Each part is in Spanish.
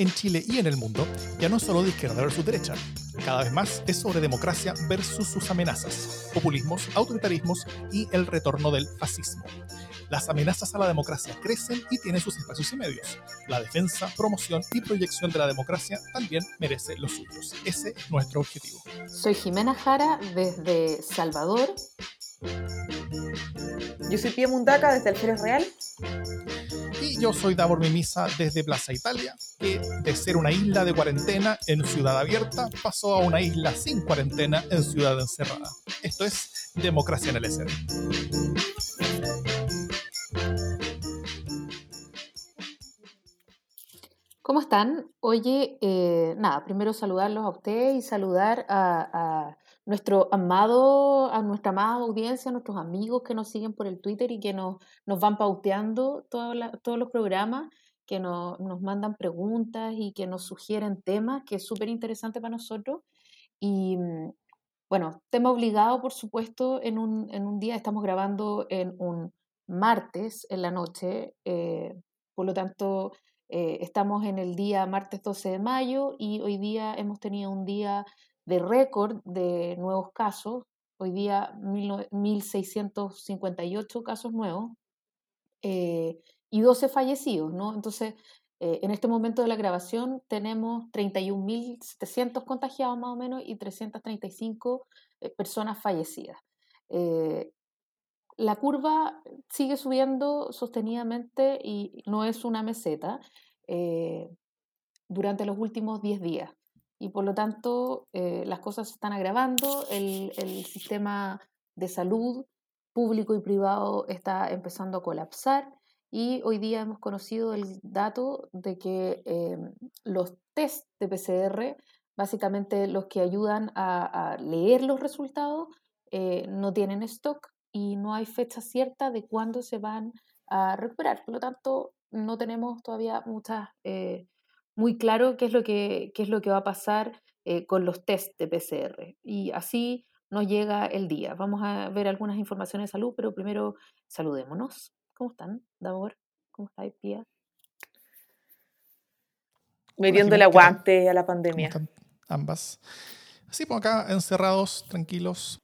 en Chile y en el mundo ya no es solo de izquierda versus derecha. Cada vez más es sobre democracia versus sus amenazas, populismos, autoritarismos y el retorno del fascismo. Las amenazas a la democracia crecen y tienen sus espacios y medios. La defensa, promoción y proyección de la democracia también merece los suyos. Ese es nuestro objetivo. Soy Jimena Jara desde Salvador. Yo soy Pia Mundaca desde Alférez Real. Y yo soy Davor Mimisa desde Plaza Italia, que de ser una isla de cuarentena en ciudad abierta pasó a una isla sin cuarentena en ciudad encerrada. Esto es Democracia en el SR. ¿Cómo están? Oye, eh, nada, primero saludarlos a ustedes y saludar a, nuestro amado, a nuestra amada audiencia, a nuestros amigos que nos siguen por el Twitter y que nos, nos van pauteando todos los programas, que nos mandan preguntas y que nos sugieren temas, que es súper interesante para nosotros. Y mm, bueno, tema obligado, por supuesto, en un, en un día, estamos grabando en un martes en la noche, eh, por lo tanto eh, estamos en el día martes 12 de mayo y hoy día hemos tenido un día de récord de nuevos casos. Hoy día 1.658 casos nuevos eh, y 12 fallecidos, ¿no? Entonces, eh, en este momento de la grabación tenemos 31.700 contagiados más o menos y 335 personas fallecidas. la curva sigue subiendo sostenidamente y no es una meseta. Eh, durante los últimos 10 días. Y por lo tanto, eh, las cosas se están agravando, el, sistema de salud público y privado está empezando a colapsar y hoy día hemos conocido el dato de que eh, los test de PCR, básicamente los que ayudan a, leer los resultados, no tienen stock y no hay fecha cierta de cuándo se van a recuperar. Por lo tanto, no tenemos todavía muchas, eh, muy claro qué es lo que, qué es lo que va a pasar eh, con los test de PCR. Y así nos llega el día. Vamos a ver algunas informaciones de salud, pero primero saludémonos. ¿Cómo están, Davor? ¿Cómo estáis, Pía? Metiendo el aguante a la pandemia. Ambas. Así, pues acá encerrados, tranquilos,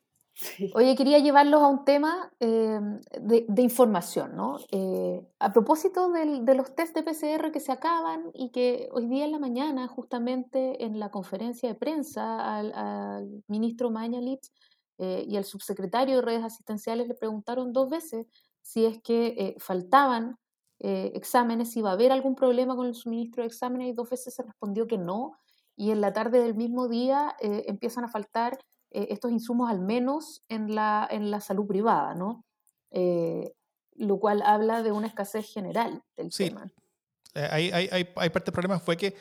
Oye, quería llevarlos a un tema eh, de, información, ¿no? Eh, a propósito de los test de PCR que se acaban y que hoy día en la mañana, justamente en la conferencia de prensa, al, ministro Mañalich eh, y al subsecretario de redes asistenciales le preguntaron dos veces si es que faltaban exámenes, si iba a haber algún problema con el suministro de exámenes y dos veces se respondió que no. Y en la tarde del mismo día empiezan a faltar eh, estos insumos al menos en la, en la salud privada, ¿no? Eh, lo cual habla de una escasez general del sí. tema. Eh, hay, hay, hay, hay, parte del problema fue que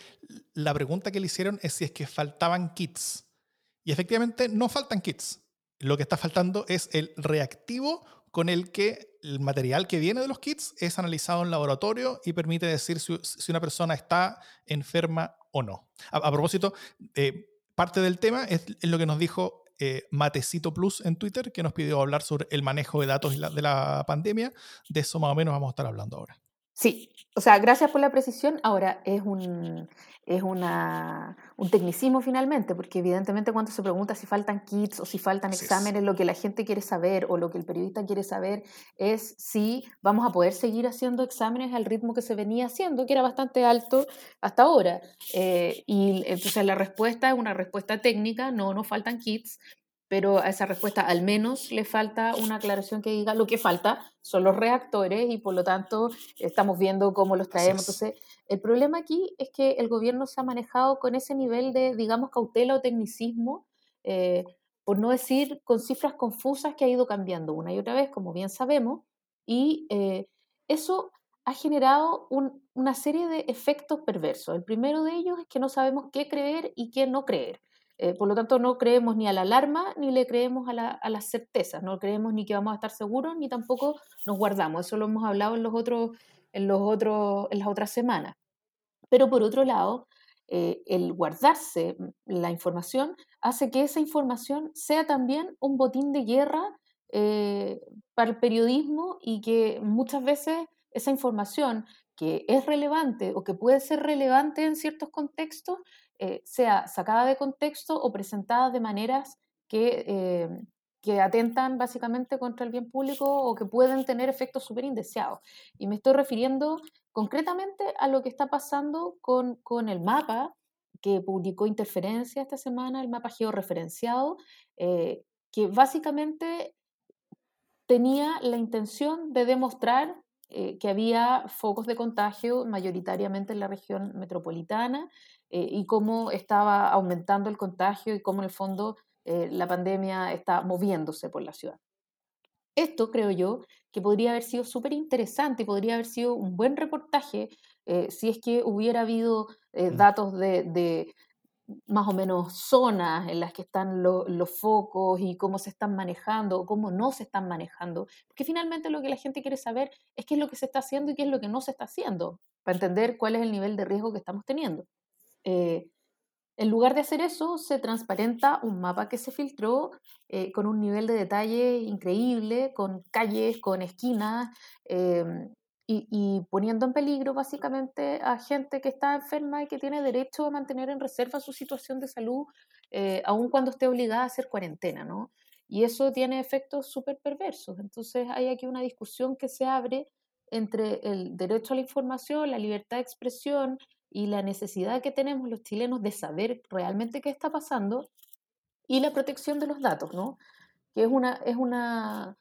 la pregunta que le hicieron es si es que faltaban kits. Y efectivamente no faltan kits. Lo que está faltando es el reactivo con el que el material que viene de los kits es analizado en laboratorio y permite decir si, si una persona está enferma o no. A, propósito, eh, parte del tema es, lo que nos dijo eh, Matecito Plus en Twitter, que nos pidió hablar sobre el manejo de datos de la pandemia. De eso más o menos vamos a estar hablando ahora. Sí, o sea, gracias por la precisión. Ahora es un, es una, un tecnicismo finalmente, porque evidentemente cuando se pregunta si faltan kits o si faltan exámenes, lo que la gente quiere saber o lo que el periodista quiere saber es si vamos a poder seguir haciendo exámenes al ritmo que se venía haciendo, que era bastante alto hasta ahora. Eh, y entonces la respuesta es una respuesta técnica, no nos faltan kits, pero a esa respuesta al menos le falta una aclaración que diga lo que falta son los reactores y por lo tanto estamos viendo cómo los traemos. Entonces, el problema aquí es que el gobierno se ha manejado con ese nivel de, digamos, cautela o tecnicismo, eh, por no decir con cifras confusas que ha ido cambiando una y otra vez, como bien sabemos, y eh, eso ha generado una serie de efectos perversos. El primero de ellos es que no sabemos qué creer y qué no creer. Eh, por lo tanto, no creemos ni a la alarma ni le creemos a, las certezas, no creemos ni que vamos a estar seguros ni tampoco nos guardamos. Eso lo hemos hablado en, los otros, en, los otros, en las otras semanas. Pero por otro lado, eh, el guardarse la información hace que esa información sea también un botín de guerra eh, para el periodismo y que muchas veces esa información que es relevante o que puede ser relevante en ciertos contextos, eh, sea sacada de contexto o presentada de maneras que, eh, que atentan básicamente contra el bien público o que pueden tener efectos súper indeseados. Y me estoy refiriendo concretamente a lo que está pasando con, con el mapa que publicó Interferencia esta semana, el mapa georreferenciado, eh, que básicamente tenía la intención de demostrar eh, que había focos de contagio mayoritariamente en la región metropolitana eh, y cómo estaba aumentando el contagio y cómo en el fondo eh, la pandemia está moviéndose por la ciudad. Esto creo yo que podría haber sido súper interesante y podría haber sido un buen reportaje si es que hubiera habido mm. datos de, más o menos zonas en las que están los focos y cómo se están manejando cómo no se están manejando. Porque finalmente lo que la gente quiere saber es qué es lo que se está haciendo y qué es lo que no se está haciendo, para entender cuál es el nivel de riesgo que estamos teniendo. Eh, en lugar de hacer eso, se transparenta un mapa que se filtró eh, con un nivel de detalle increíble, con calles, con esquinas, em, y, poniendo en peligro básicamente a gente que está enferma y que tiene derecho a mantener en reserva su situación de salud, eh, aun cuando esté obligada a hacer cuarentena, ¿no? Y eso tiene efectos súper perversos. Entonces hay aquí una discusión que se abre entre el derecho a la información, la libertad de expresión y la necesidad que tenemos los chilenos de saber realmente qué está pasando y la protección de los datos, ¿no? Que es una, es una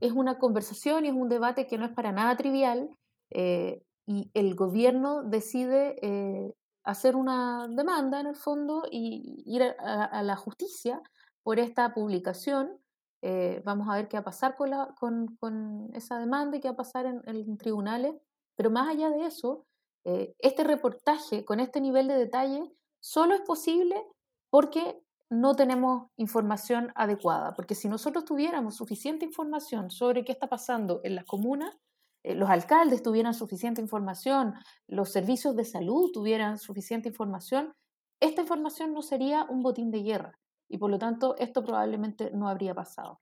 es una conversación y es un debate que no es para nada trivial eh, y el gobierno decide eh, hacer una demanda en el fondo y ir a, la justicia por esta publicación. Eh, vamos a ver qué va a pasar con, la, con, con, esa demanda y qué va a pasar en, en tribunales. Pero más allá de eso, este reportaje con este nivel de detalle solo es posible porque no tenemos información adecuada, porque si nosotros tuviéramos suficiente información sobre qué está pasando en las comunas, eh, los alcaldes tuvieran suficiente información, los servicios de salud tuvieran suficiente información, esta información no sería un botín de guerra y por lo tanto esto probablemente no habría pasado.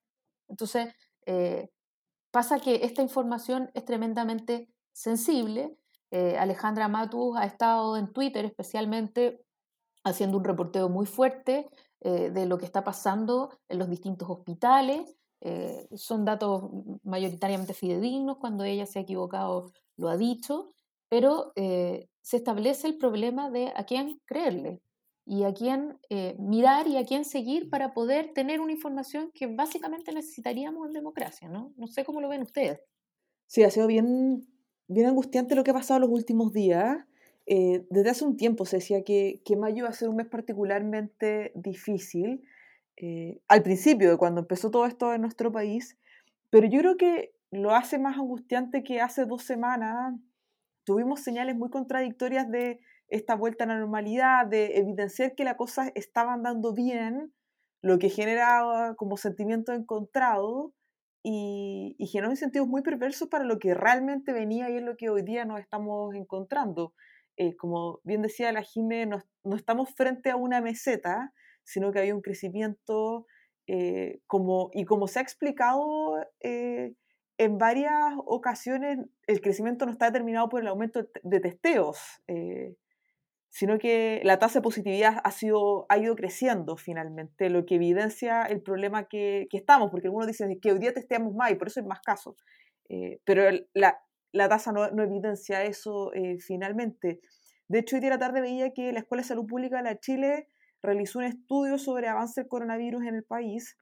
Entonces, eh, pasa que esta información es tremendamente sensible. Eh, Alejandra Matus ha estado en Twitter especialmente haciendo un reporteo muy fuerte eh, de lo que está pasando en los distintos hospitales. Eh, son datos mayoritariamente fidedignos, cuando ella se ha equivocado lo ha dicho, pero eh, se establece el problema de a quién creerle y a quién mirar y a quién seguir para poder tener una información que básicamente necesitaríamos en democracia, ¿no? No sé cómo lo ven ustedes. Sí, ha sido bien, bien angustiante lo que ha pasado los últimos días. Eh, desde hace un tiempo se decía que, que, mayo iba a ser un mes particularmente difícil, eh, al principio de cuando empezó todo esto en nuestro país, pero yo creo que lo hace más angustiante que hace dos semanas tuvimos señales muy contradictorias de esta vuelta a la normalidad, de evidenciar que las cosas estaban dando bien, lo que generaba como sentimiento encontrado y, y generó sentidos muy perversos para lo que realmente venía y es lo que hoy día nos estamos encontrando. Eh, como bien decía la Jime, no, no, estamos frente a una meseta, sino que hay un crecimiento, eh, como, y como se ha explicado eh, en varias ocasiones, el crecimiento no está determinado por el aumento de testeos, sino que la tasa de positividad ha, sido, ha ido creciendo finalmente, lo que evidencia el problema que, que estamos, porque algunos dicen que hoy día testeamos más y por eso hay más casos. pero la, la tasa no, evidencia eso eh, finalmente. De hecho, hoy día la tarde veía que la Escuela de Salud Pública de la Chile realizó un estudio sobre avance del coronavirus en el país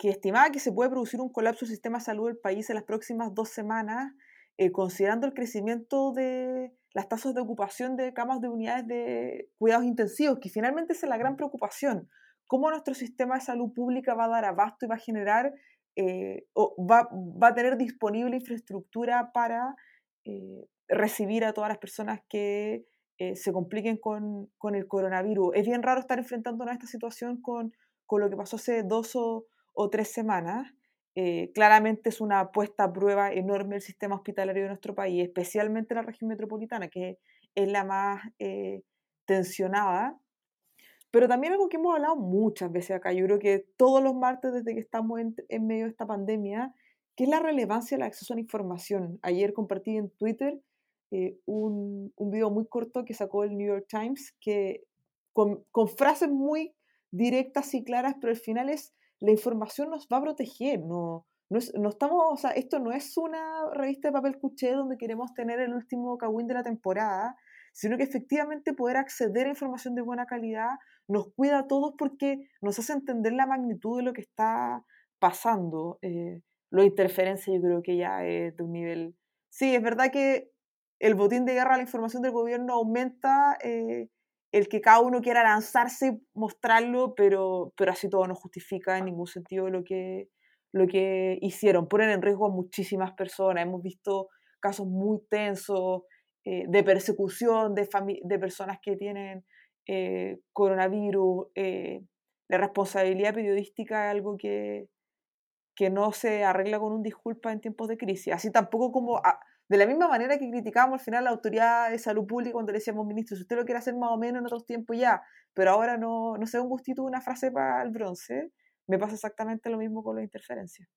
que estimaba que se puede producir un colapso del sistema de salud del país en las próximas dos semanas, eh, considerando el crecimiento de las tasas de ocupación de camas de unidades de cuidados intensivos, que finalmente es la gran preocupación. ¿Cómo nuestro sistema de salud pública va a dar abasto y va a generar eh, va, va, a tener disponible infraestructura para eh, recibir a todas las personas que eh, se compliquen con, con, el coronavirus. Es bien raro estar enfrentándonos a esta situación con, con lo que pasó hace dos o, o tres semanas. claramente es una puesta a prueba enorme el sistema hospitalario de nuestro país, especialmente la región metropolitana, que es la más tensionada. Pero también algo que hemos hablado muchas veces acá, yo creo que todos los martes desde que estamos en, medio de esta pandemia, ¿qué es la relevancia del acceso a la información? Ayer compartí en Twitter eh, un, un, video muy corto que sacó el New York Times que con, con, frases muy directas y claras, pero al final es la información nos va a proteger, no, no, no estamos, o sea, esto no es una revista de papel cuché donde queremos tener el último cagüín de la temporada, sino que efectivamente poder acceder a información de buena calidad nos cuida a todos porque nos hace entender la magnitud de lo que está pasando. Eh, de interferencia yo creo que ya es de un nivel... Sí, es verdad que el botín de guerra a la información del gobierno aumenta eh, el que cada uno quiera lanzarse mostrarlo, pero, pero así todo no justifica en ningún sentido lo que, lo que hicieron. Ponen en riesgo a muchísimas personas. Hemos visto casos muy tensos eh, de persecución de, de personas que tienen eh, coronavirus. Eh, la responsabilidad periodística es algo que, que no se arregla con un disculpa en tiempos de crisis. Así tampoco como... Ah, de la misma manera que criticábamos al final la autoridad de salud pública cuando le decíamos, ministro, si usted lo quiere hacer más o menos en otros tiempos ya, pero ahora no, no sea un gustito una frase para el bronce, me pasa exactamente lo mismo con la interferencia.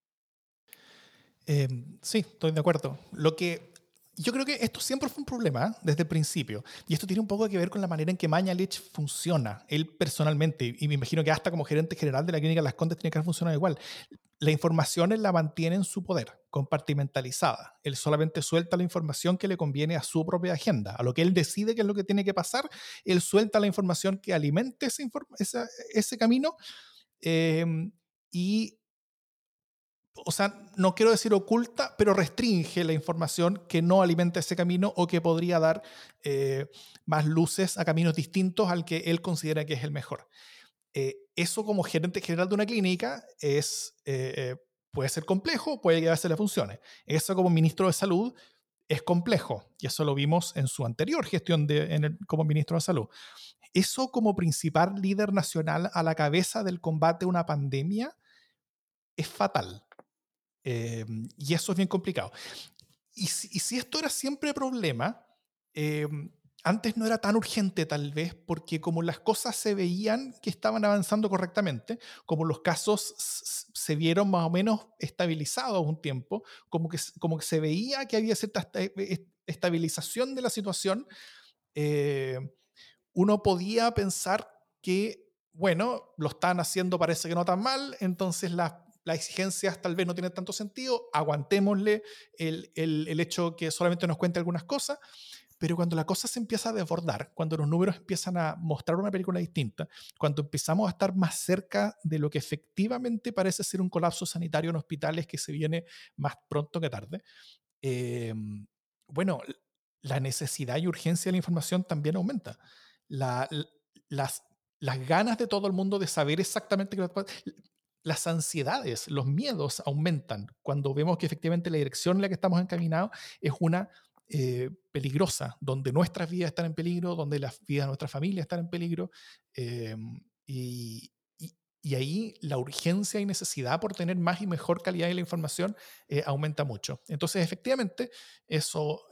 Em, sí, estoy de acuerdo. Lo que yo creo que esto siempre fue un problema ¿eh? desde el principio. Y esto tiene un poco que ver con la manera en que Mañalich funciona, él personalmente. Y me imagino que hasta como gerente general de la clínica Las Condes tiene que funcionar igual. La información él la mantiene en su poder, compartimentalizada. Él solamente suelta la información que le conviene a su propia agenda. A lo que él decide qué es lo que tiene que pasar, él suelta la información que alimente ese, ese camino Em, y, o sea, no quiero decir oculta, pero restringe la información que no alimenta ese camino o que podría dar eh, más luces a caminos distintos al que él considera que es el mejor. Eh, eso como gerente general de una clínica es, eh, puede ser complejo, puede que a veces le funcione. Eso como ministro de salud es complejo, y eso lo vimos en su anterior gestión de, como ministro de salud. Eso como principal líder nacional a la cabeza del combate a una pandemia es fatal. Em, y eso es bien complicado. Y si, esto era siempre problema, em, antes no era tan urgente tal vez porque como las cosas se veían que estaban avanzando correctamente, como los casos se vieron más o menos estabilizados un tiempo, como que, como que se veía que había cierta estabilización de la situación, eh, uno podía pensar que, bueno, lo están haciendo parece que no tan mal, entonces las, las exigencias tal vez no tienen tanto sentido, aguantémosle el, el, hecho que solamente nos cuente algunas cosas, pero cuando la cosa se empieza a desbordar, cuando los números empiezan a mostrar una película distinta, cuando empezamos a estar más cerca de lo que efectivamente parece ser un colapso sanitario en hospitales que se viene más pronto que tarde, eh, bueno, la necesidad y urgencia de la información también aumenta. La, las, las ganas de todo el mundo de saber exactamente qué las ansiedades, los miedos aumentan cuando vemos que efectivamente la dirección en la que estamos encaminados es una eh, peligrosa, donde nuestras vidas están en peligro, donde las vidas de nuestra familia están en peligro, eh, y, ahí la urgencia y necesidad por tener más y mejor calidad de la información eh, aumenta mucho. Entonces, efectivamente, eso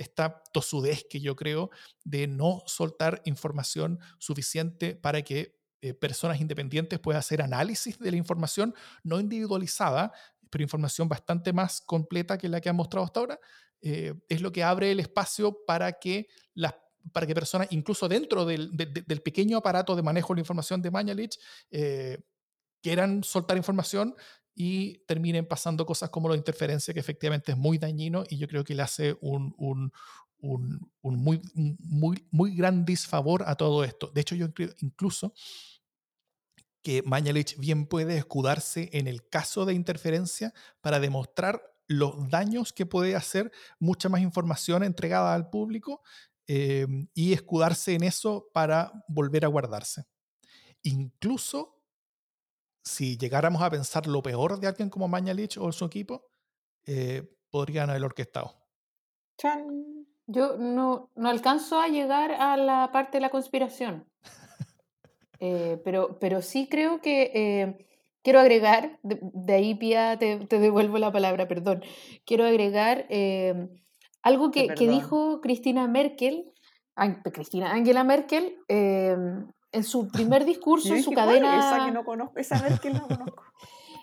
esta tosudez que yo creo de no soltar información suficiente para que eh, personas independientes puedan hacer análisis de la información no individualizada, pero información bastante más completa que la que han mostrado hasta ahora, eh, es lo que abre el espacio para que las para que personas, incluso dentro del, del pequeño aparato de manejo de la información de Mañalich, eh, quieran soltar información y terminen pasando cosas como la interferencia, que efectivamente es muy dañino y yo creo que le hace un, un, un, un muy, muy, muy gran disfavor a todo esto. De hecho, yo creo incluso que Mañalich bien puede escudarse en el caso de interferencia para demostrar los daños que puede hacer mucha más información entregada al público eh, y escudarse en eso para volver a guardarse. Incluso si llegáramos a pensar lo peor de alguien como Mañalich o su equipo, eh, podrían haber orquestado. Yo no, no, alcanzo a llegar a la parte de la conspiración, eh, pero, pero sí creo que eh, quiero agregar, de, ahí Pia te, te, devuelvo la palabra, perdón, quiero agregar algo que, que, dijo Cristina Merkel, Cristina Angela Merkel, en su primer discurso, en su cadena. Esa que no conozco, esa que no conozco.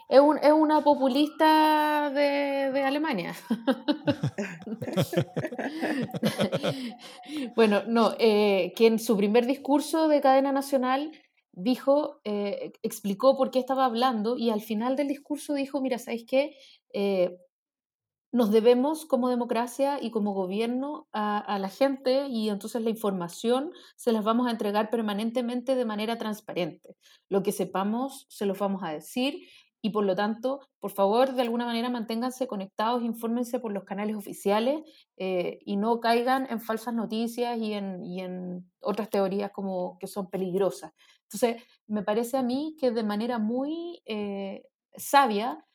Es, un, es una populista de, de Alemania. bueno, no, eh, que en su primer discurso de cadena nacional dijo, eh, explicó por qué estaba hablando y al final del discurso dijo, mira, ¿sabéis qué? Eh, nos debemos como democracia y como gobierno a, la gente y entonces la información se las vamos a entregar permanentemente de manera transparente. Lo que sepamos se los vamos a decir y por lo tanto, por favor, de alguna manera manténganse conectados, infórmense por los canales oficiales eh, y no caigan en falsas noticias y en, y en, otras teorías como que son peligrosas. Entonces, me parece a mí que de manera muy eh, sabia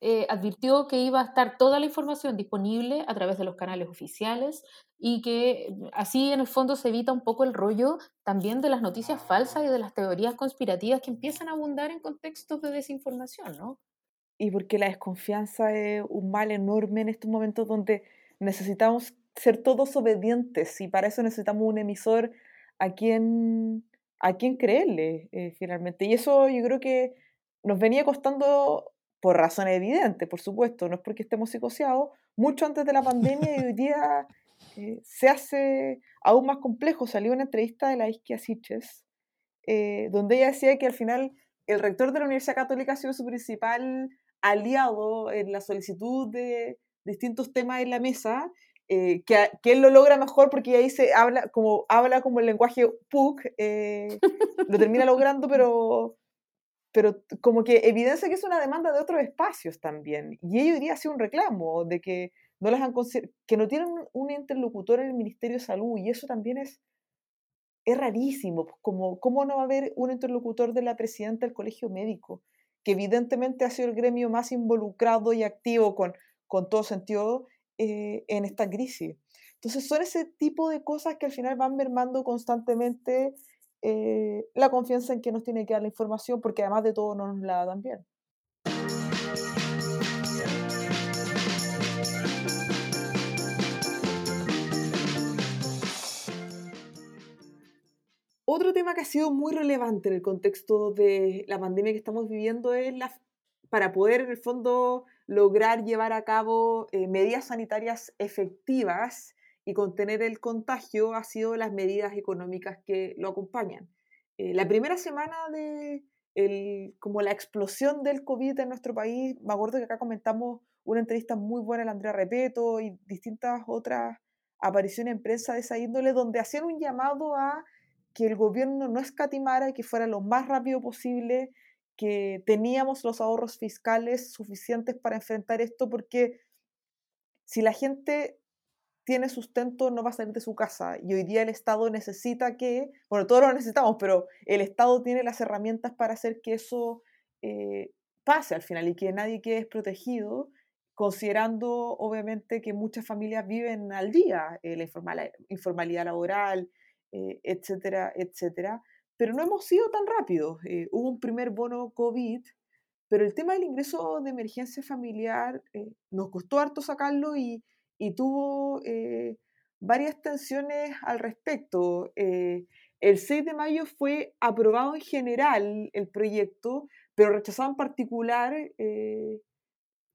eh, advirtió que iba a estar toda la información disponible a través de los canales oficiales y que mm, así en el fondo se evita un poco el rollo también de las noticias falsas y de las teorías conspirativas que empiezan a abundar en contextos de desinformación, ¿no? Y porque la desconfianza es un mal enorme en estos momentos donde necesitamos ser todos obedientes y para eso necesitamos un emisor a quien, a quien creerle eh, finalmente. Y eso yo creo que nos venía costando por razones evidentes, por supuesto, no es porque estemos psicoseados, mucho antes de la pandemia y hoy día eh, se hace aún más complejo. Salió una entrevista de la Isquia Siches, eh, donde ella decía que al final el rector de la Universidad Católica ha sido su principal aliado en la solicitud de distintos temas en la mesa, eh, que, que, él lo logra mejor porque ahí se habla como, habla como el lenguaje PUC, lo termina logrando, pero pero como que evidencia que es una demanda de otros espacios también. Y ellos hoy día un reclamo de que no, las han que no tienen un interlocutor en el Ministerio de Salud, y eso también es, es rarísimo, pues, como, ¿cómo no va a haber un interlocutor de la presidenta del Colegio Médico? que evidentemente ha sido el gremio más involucrado y activo con, con todo sentido eh, en esta crisis. Entonces son ese tipo de cosas que al final van mermando constantemente eh, la confianza en que nos tiene que dar la información, porque además de todo no nos la dan bien. Otro tema que ha sido muy relevante en el contexto de la pandemia que estamos viviendo es la, para poder en el fondo lograr llevar a cabo eh, medidas sanitarias efectivas y contener el contagio ha sido las medidas económicas que lo acompañan. Eh, la primera semana de como la explosión del COVID en nuestro país, me acuerdo que acá comentamos una entrevista muy buena de Andrea Repeto y distintas otras apariciones en prensa de esa índole, donde hacían un llamado a que el gobierno no escatimara y que fuera lo más rápido posible, que teníamos los ahorros fiscales suficientes para enfrentar esto, porque si la gente tiene sustento no va a salir de su casa. Y hoy día el Estado necesita que, bueno, todos lo necesitamos, pero el Estado tiene las herramientas para hacer que eso eh, pase al final y que nadie quede desprotegido, considerando obviamente que muchas familias viven al día, eh, la informalidad laboral, eh, etcétera, etcétera. Pero no hemos sido tan rápidos. hubo un primer bono COVID, pero el tema del ingreso de emergencia familiar nos costó harto sacarlo y y tuvo eh, varias tensiones al respecto. Eh, el 6 de mayo fue aprobado en general el proyecto, pero rechazado en particular eh,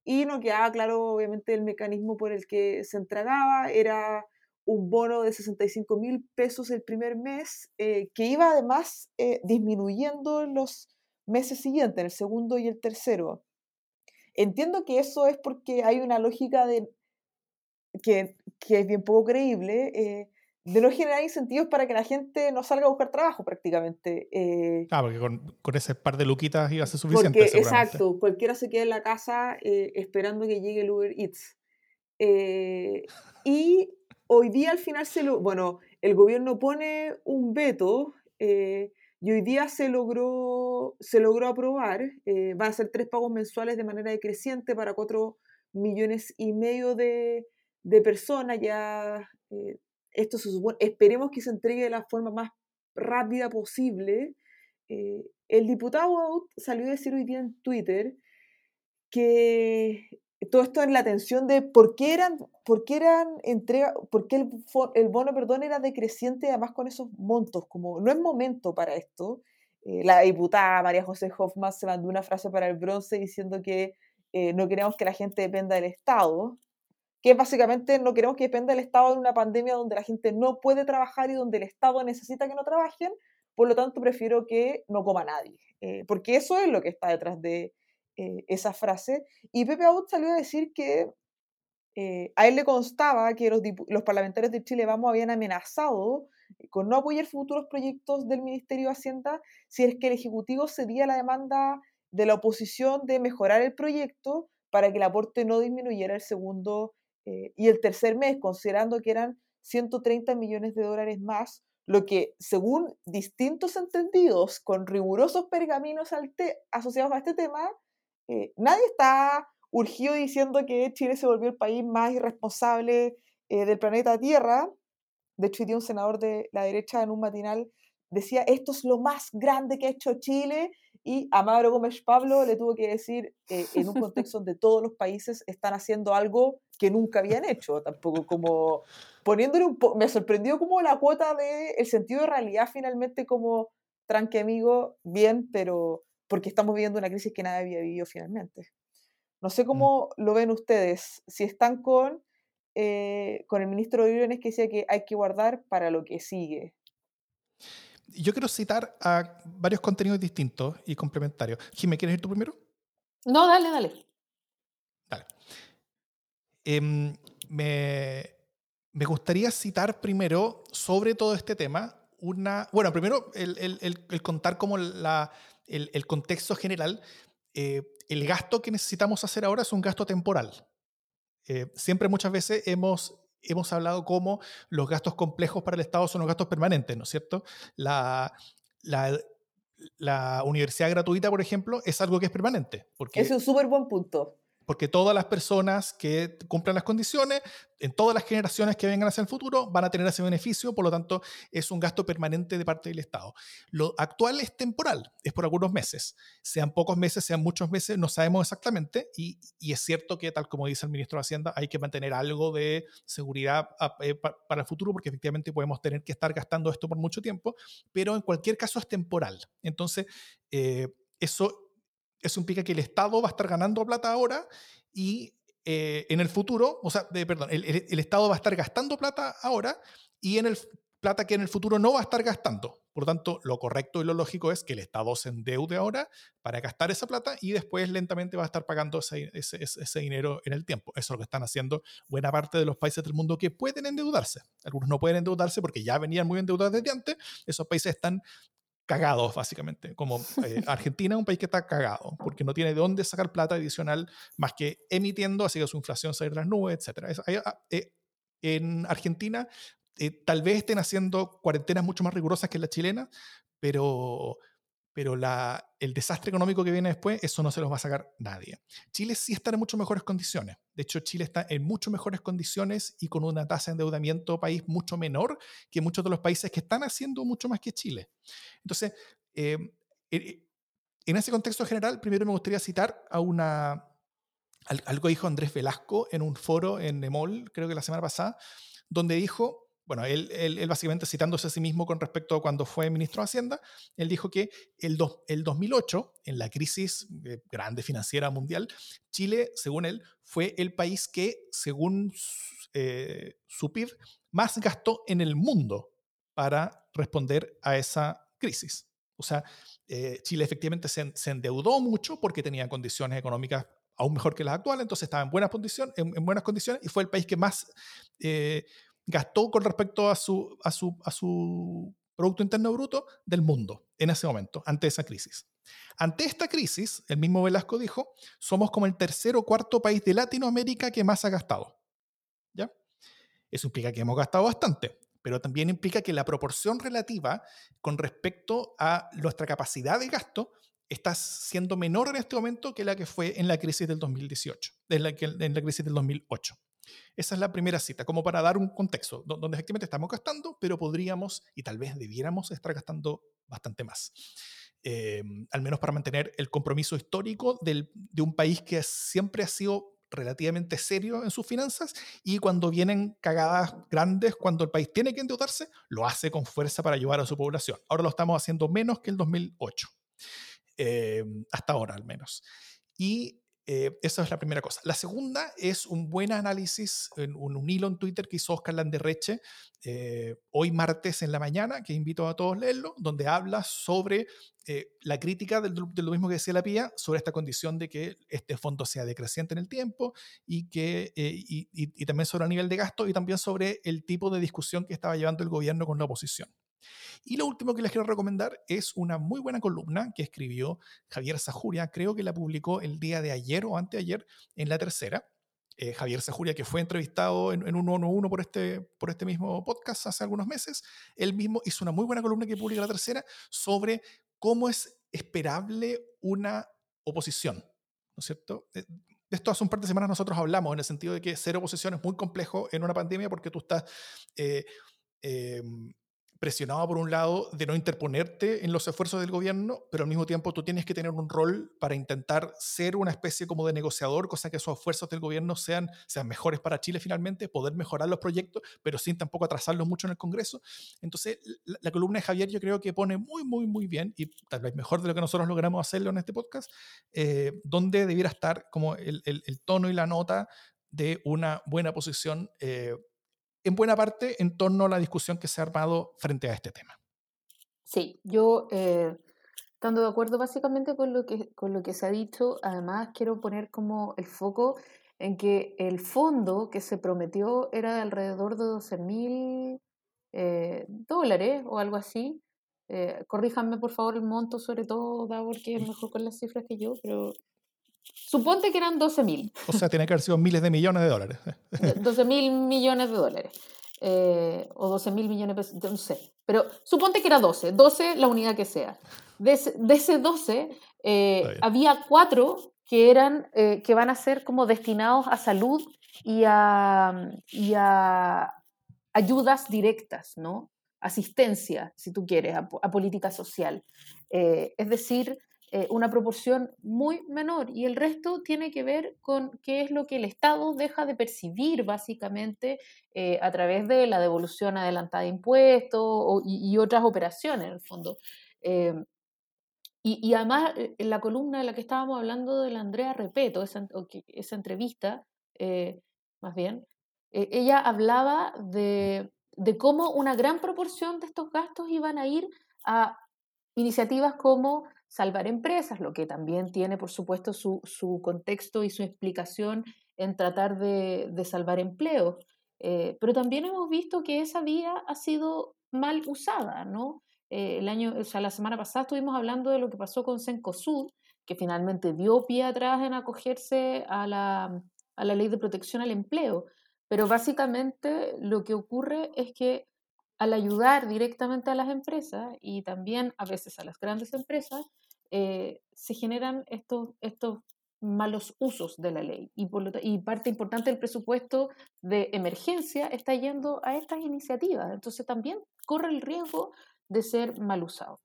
y no quedaba claro obviamente el mecanismo por el que se entregaba. Era un bono de 65 mil pesos el primer mes, que iba además disminuyendo en los meses siguientes, en el segundo y el tercero. Entiendo que eso es porque hay una lógica de que, que es bien poco creíble, eh, de no generar incentivos para que la gente no salga a buscar trabajo prácticamente. Eh, ah, porque con, con, ese par de luquitas iba a ser suficiente. Porque, exacto, cualquiera se queda en la casa eh, esperando que llegue el Uber Eats. y hoy día al final se lo, bueno, el gobierno pone un veto y hoy día se logró, se logró aprobar, van a ser tres pagos mensuales de manera decreciente para cuatro millones y medio de, de personas, ya eh, esto se supone, esperemos que se entregue de la forma más rápida posible. Eh, el diputado salió a decir hoy día en Twitter que todo esto en la atención de por qué eran, por qué eran entrega, por qué el, el, bono, perdón, era decreciente además con esos montos, como no es momento para esto. Eh, la diputada María José Hoffman se mandó una frase para el bronce diciendo que eh, no queremos que la gente dependa del Estado, que básicamente no queremos que dependa del Estado en una pandemia donde la gente no puede trabajar y donde el Estado necesita que no trabajen, por lo tanto prefiero que no coma nadie, eh, porque eso es lo que está detrás de esa frase. Y Pepe Aut salió a decir que a él le constaba que los, los parlamentarios de Chile Vamos habían amenazado con no apoyar futuros proyectos del Ministerio de Hacienda si es que el Ejecutivo cedía la demanda de la oposición de mejorar el proyecto para que el aporte no disminuyera el segundo eh, y el tercer mes, considerando que eran 130 millones de dólares más, lo que, según distintos entendidos con rigurosos pergaminos asociados a este tema, eh, nadie está urgido diciendo que Chile se volvió el país más irresponsable eh, del planeta Tierra, de hecho, un senador de la derecha en un matinal decía, esto es lo más grande que ha hecho Chile, y Amaro Gómez Pablo le tuvo que decir, eh, en un contexto donde todos los países están haciendo algo que nunca habían hecho, tampoco como poniéndole un poco, me sorprendió como la cuota de el sentido de realidad finalmente como tranque amigo, bien, pero porque estamos viviendo una crisis que nadie había vivido finalmente. No sé mm. cómo lo ven ustedes, si están con eh, con el ministro de Briones que decía que hay que guardar para lo que sigue. Yo quiero citar a varios contenidos distintos y complementarios. Jimé, ¿quieres ir tú primero? No, dale, dale. Dale. Em, me, me, gustaría citar primero sobre todo este tema una... Bueno, primero el, el, el, contar como la, el, contexto general. Eh, el gasto que necesitamos hacer ahora es un gasto temporal. Eh, siempre muchas veces hemos, hemos hablado cómo los gastos complejos para el Estado son los gastos permanentes, ¿no es cierto? La, la, la universidad gratuita, por ejemplo, es algo que es permanente. Porque, es un súper buen punto porque todas las personas que cumplan las condiciones, en todas las generaciones que vengan hacia el futuro, van a tener ese beneficio, por lo tanto, es un gasto permanente de parte del Estado. Lo actual es temporal, es por algunos meses, sean pocos meses, sean muchos meses, no sabemos exactamente, y, es cierto que, tal como dice el ministro de Hacienda, hay que mantener algo de seguridad eh, para el futuro, porque efectivamente podemos tener que estar gastando esto por mucho tiempo, pero en cualquier caso es temporal. Entonces, eh, eso eso implica que el Estado va a estar ganando plata ahora y eh, en el futuro, o sea, perdón, el, el, Estado va a estar gastando plata ahora y en el plata que en el futuro no va a estar gastando. Por lo tanto, lo correcto y lo lógico es que el Estado se endeude ahora para gastar esa plata y después lentamente va a estar pagando ese, ese, ese, dinero en el tiempo. Eso es lo que están haciendo buena parte de los países del mundo que pueden endeudarse. Algunos no pueden endeudarse porque ya venían muy endeudados desde antes. Esos países están cagados, básicamente. Como eh, Argentina es un país que está cagado, porque no tiene de dónde sacar plata adicional más que emitiendo, así que su inflación se de las nubes, etc. Ah, eh, en Argentina eh, tal vez estén haciendo cuarentenas mucho más rigurosas que la chilena, pero pero la, el desastre económico que viene después, eso no se los va a sacar nadie. Chile sí está en mucho mejores condiciones. De hecho, Chile está en mucho mejores condiciones y con una tasa de endeudamiento país mucho menor que muchos de los países que están haciendo mucho más que Chile. Entonces, eh, eh, en ese contexto general, primero me gustaría citar a una, algo dijo Andrés Velasco en un foro en Nemol, creo que la semana pasada, donde dijo bueno, él, él, básicamente citándose a sí mismo con respecto a cuando fue ministro de Hacienda, él dijo que el, el 2008, en la crisis eh, grande financiera mundial, Chile, según él, fue el país que, según eh, su PIB, más gastó en el mundo para responder a esa crisis. O sea, eh, Chile efectivamente se, se, endeudó mucho porque tenía condiciones económicas aún mejor que las actuales, entonces estaba en buenas condiciones, en, buenas condiciones y fue el país que más gastó con respecto a su, a su, a su Producto Interno Bruto del mundo en ese momento, ante esa crisis. Ante esta crisis, el mismo Velasco dijo, somos como el tercer o cuarto país de Latinoamérica que más ha gastado. ¿Ya? Eso implica que hemos gastado bastante, pero también implica que la proporción relativa con respecto a nuestra capacidad de gasto está siendo menor en este momento que la que fue en la crisis del 2018, en la, en la crisis del 2008. Esa es la primera cita, como para dar un contexto, donde efectivamente estamos gastando, pero podríamos y tal vez debiéramos estar gastando bastante más. Em, al menos para mantener el compromiso histórico de un país que siempre ha sido relativamente serio en sus finanzas y cuando vienen cagadas grandes, cuando el país tiene que endeudarse, lo hace con fuerza para ayudar a su población. Ahora lo estamos haciendo menos que el 2008, eh, hasta ahora al menos. Y eh, esa es la primera cosa. La segunda es un buen análisis, en un, hilo en Twitter que hizo Oscar Landerreche eh, hoy martes en la mañana, que invito a todos a leerlo, donde habla sobre eh, la crítica de lo mismo que decía la PIA, sobre esta condición de que este fondo sea decreciente en el tiempo y, que, y, y también sobre el nivel de gasto y también sobre el tipo de discusión que estaba llevando el gobierno con la oposición. Y lo último que les quiero recomendar es una muy buena columna que escribió Javier Sajuria, creo que la publicó el día de ayer o anteayer en la tercera. Eh, Javier Sajuria, que fue entrevistado en, un 1 1 por este, por este mismo podcast hace algunos meses, él mismo hizo una muy buena columna que publica la tercera sobre cómo es esperable una oposición, ¿no es cierto? Eh, de esto hace un par de semanas nosotros hablamos en el sentido de que ser oposición es muy complejo en una pandemia porque tú estás eh, em, presionado por un lado de no interponerte en los esfuerzos del gobierno, pero al mismo tiempo tú tienes que tener un rol para intentar ser una especie como de negociador, cosa que esos esfuerzos del gobierno sean, sean mejores para Chile finalmente, poder mejorar los proyectos, pero sin tampoco atrasarlos mucho en el Congreso. Entonces, la, columna de Javier yo creo que pone muy, muy, muy bien, y tal vez mejor de lo que nosotros logramos hacerlo en este podcast, eh, donde debiera estar como el, el, el, tono y la nota de una buena posición. Eh, en buena parte en torno a la discusión que se ha armado frente a este tema. Sí, yo, eh, estando de acuerdo básicamente con lo, que, con lo que se ha dicho, además quiero poner como el foco en que el fondo que se prometió era de alrededor de 12 mil eh, dólares o algo así. Eh, corríjanme por favor el monto, sobre todo, porque es mejor con las cifras que yo, pero Suponte que eran 12 mil. O sea, tiene que haber sido miles de millones de dólares. 12 mil millones de dólares. Eh, o 12 mil millones de pesos, no sé. Pero suponte que era 12, 12 la unidad que sea. De ese, 12, eh, había cuatro que, eran, eh, que van a ser como destinados a salud y a, y a ayudas directas, ¿no? Asistencia, si tú quieres, a, a política social. es decir, eh, una proporción muy menor y el resto tiene que ver con qué es lo que el Estado deja de percibir básicamente eh, a través de la devolución adelantada de impuestos y, otras operaciones en el fondo. Eh, y, además, en la columna en la que estábamos hablando de la Andrea Repeto, esa, esa entrevista, más bien, ella hablaba de, de cómo una gran proporción de estos gastos iban a ir a iniciativas como salvar empresas, lo que también tiene, por supuesto, su, contexto y su explicación en tratar de, salvar empleo. Eh, pero también hemos visto que esa vía ha sido mal usada, ¿no? Eh, el año, o sea, la semana pasada estuvimos hablando de lo que pasó con Cencosud, que finalmente dio pie atrás en acogerse a la, a la ley de protección al empleo. Pero básicamente lo que ocurre es que al ayudar directamente a las empresas y también a veces a las grandes empresas, eh, se generan estos, estos malos usos de la ley y, por y parte importante del presupuesto de emergencia está yendo a estas iniciativas. Entonces también corre el riesgo de ser mal usado.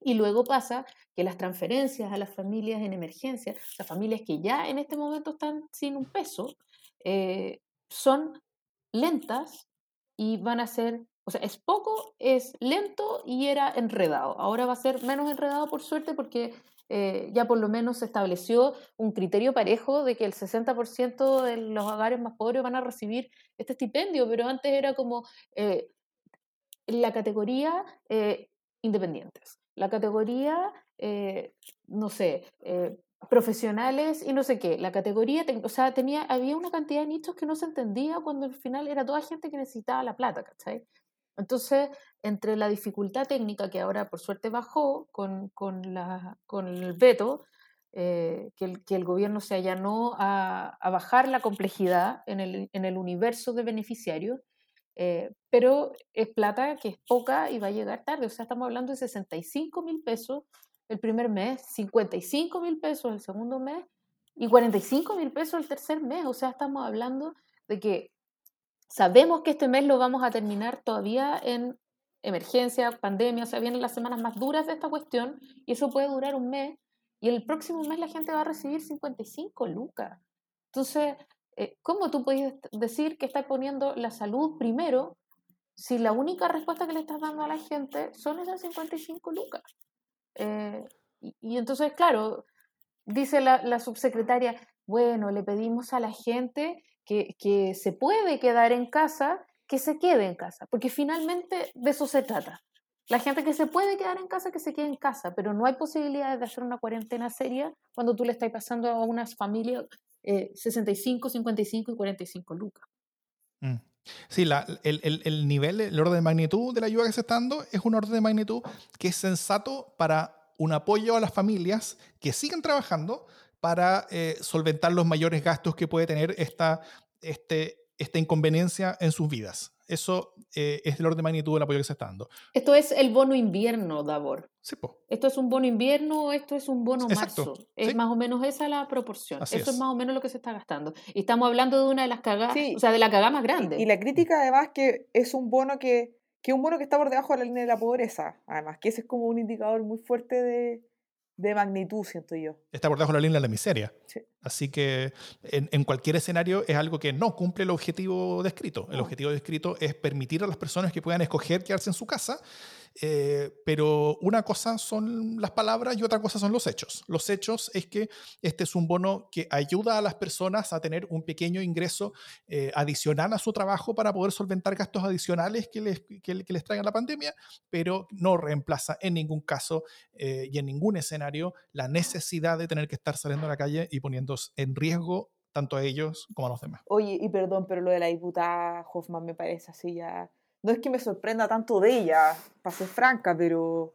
Y luego pasa que las transferencias a las familias en emergencia, las familias que ya en este momento están sin un peso, eh, son lentas y van a ser o sea, es poco, es lento y era enredado. Ahora va a ser menos enredado por suerte porque eh, ya por lo menos se estableció un criterio parejo de que el 60% de los hogares más pobres van a recibir este estipendio, pero antes era como eh, la categoría eh, independientes, la categoría, no sé, profesionales y no sé qué. La categoría, o sea, tenía, había una cantidad de nichos que no se entendía cuando al final era toda gente que necesitaba la plata, ¿cachai? Entonces, entre la dificultad técnica, que ahora por suerte bajó con, con, el veto, eh, que, el, que, el, gobierno se allanó a, a bajar la complejidad en el, en el universo de beneficiarios, eh, pero es plata que es poca y va a llegar tarde. O sea, estamos hablando de 65 mil pesos el primer mes, 55 mil pesos el segundo mes y 45 mil pesos el tercer mes. O sea, estamos hablando de que Sabemos que este mes lo vamos a terminar todavía en emergencia, pandemia, o sea, vienen las semanas más duras de esta cuestión y eso puede durar un mes y el próximo mes la gente va a recibir 55 lucas. Entonces, eh, ¿cómo tú puedes decir que estás poniendo la salud primero si la única respuesta que le estás dando a la gente son esas 55 lucas? Eh, y, entonces, claro, dice la, subsecretaria, bueno, le pedimos a la gente que, se puede quedar en casa, que se quede en casa, porque finalmente de eso se trata. La gente que se puede quedar en casa, que se quede en casa, pero no hay posibilidades de hacer una cuarentena seria cuando tú le estás pasando a unas familias 65, 55 y 45 lucas. Mm. Sí, el, nivel, el orden de magnitud de la ayuda que se está dando es un orden de magnitud que es sensato para un apoyo a las familias que siguen trabajando para eh, solventar los mayores gastos que puede tener esta, este, esta inconveniencia en sus vidas. Eso eh, es el orden de magnitud del apoyo que se está dando. Esto es el bono invierno, Davor. Sí, po. Esto es un bono invierno o esto es un bono marzo. Es más o menos esa la proporción. Eso es. más o menos lo que se está gastando. Y estamos hablando de una de las cagadas, o sea, de la cagada más grande. Y, la crítica además que es un bono que, que un bono que está por debajo de la línea de la pobreza. Además, que ese es como un indicador muy fuerte de, de magnitud, siento yo. Está por debajo de la línea de la miseria. Así que en, cualquier escenario es algo que no cumple el objetivo descrito. El objetivo descrito es permitir a las personas que puedan escoger quedarse en su casa eh, pero una cosa son las palabras y otra cosa son los hechos. Los hechos es que este es un bono que ayuda a las personas a tener un pequeño ingreso eh, adicional a su trabajo para poder solventar gastos adicionales que les, que, les traiga la pandemia, pero no reemplaza en ningún caso eh, y en ningún escenario la necesidad de tener que estar saliendo a la calle y poniéndose en riesgo tanto a ellos como a los demás. Oye, y perdón, pero lo de la diputada Hoffman me parece así ya no es que me sorprenda tanto de ella, para ser franca, pero